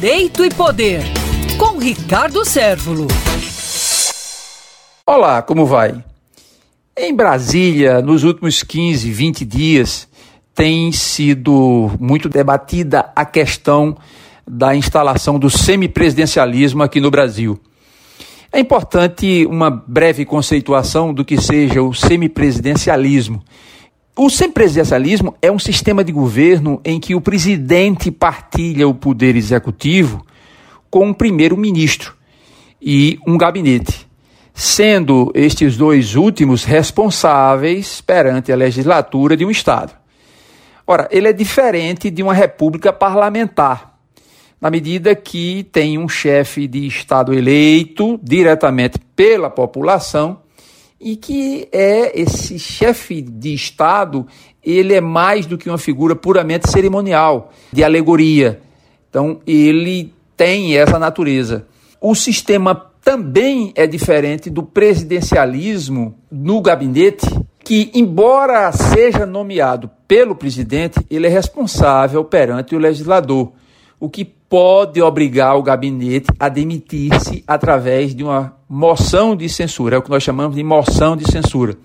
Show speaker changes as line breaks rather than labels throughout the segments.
Direito e Poder, com Ricardo Sérvulo.
Olá, como vai? Em Brasília, nos últimos 15, 20 dias, tem sido muito debatida a questão da instalação do semipresidencialismo aqui no Brasil. É importante uma breve conceituação do que seja o semipresidencialismo. O semipresidencialismo é um sistema de governo em que o presidente partilha o poder executivo com um primeiro-ministro e um gabinete, sendo estes dois últimos responsáveis perante a legislatura de um Estado. Ora, ele é diferente de uma república parlamentar, na medida que tem um chefe de Estado eleito diretamente pela população e que é esse chefe de Estado, ele é mais do que uma figura puramente cerimonial, de alegoria. Então, ele tem essa natureza. O sistema também é diferente do presidencialismo no gabinete, que, embora seja nomeado pelo presidente, ele é responsável perante o legislador, o que pode obrigar o gabinete a demitir-se através de uma moção de censura, é o que nós chamamos de moção de censura.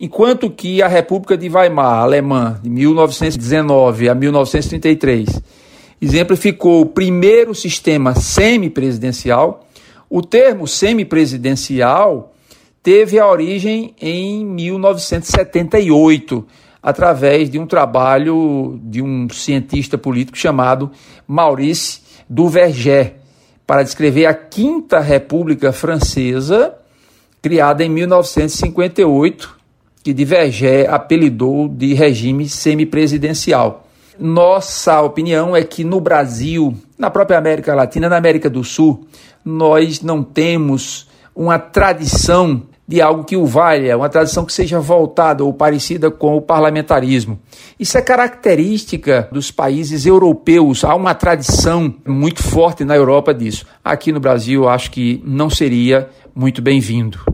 Enquanto que a República de Weimar, alemã, de 1919 a 1933, exemplificou o primeiro sistema semipresidencial, o termo semipresidencial teve a origem em 1978, através de um trabalho de um cientista político chamado Maurice Duverger, para descrever a Quinta República Francesa, criada em 1958, que Duverger apelidou de regime semipresidencial. Nossa opinião é que no Brasil, na própria América Latina, na América do Sul, nós não temos uma tradição de algo que o valha, uma tradição que seja voltada ou parecida com o parlamentarismo. Isso é característica dos países europeus, há uma tradição muito forte na Europa disso. Aqui no Brasil, acho que não seria muito bem-vindo.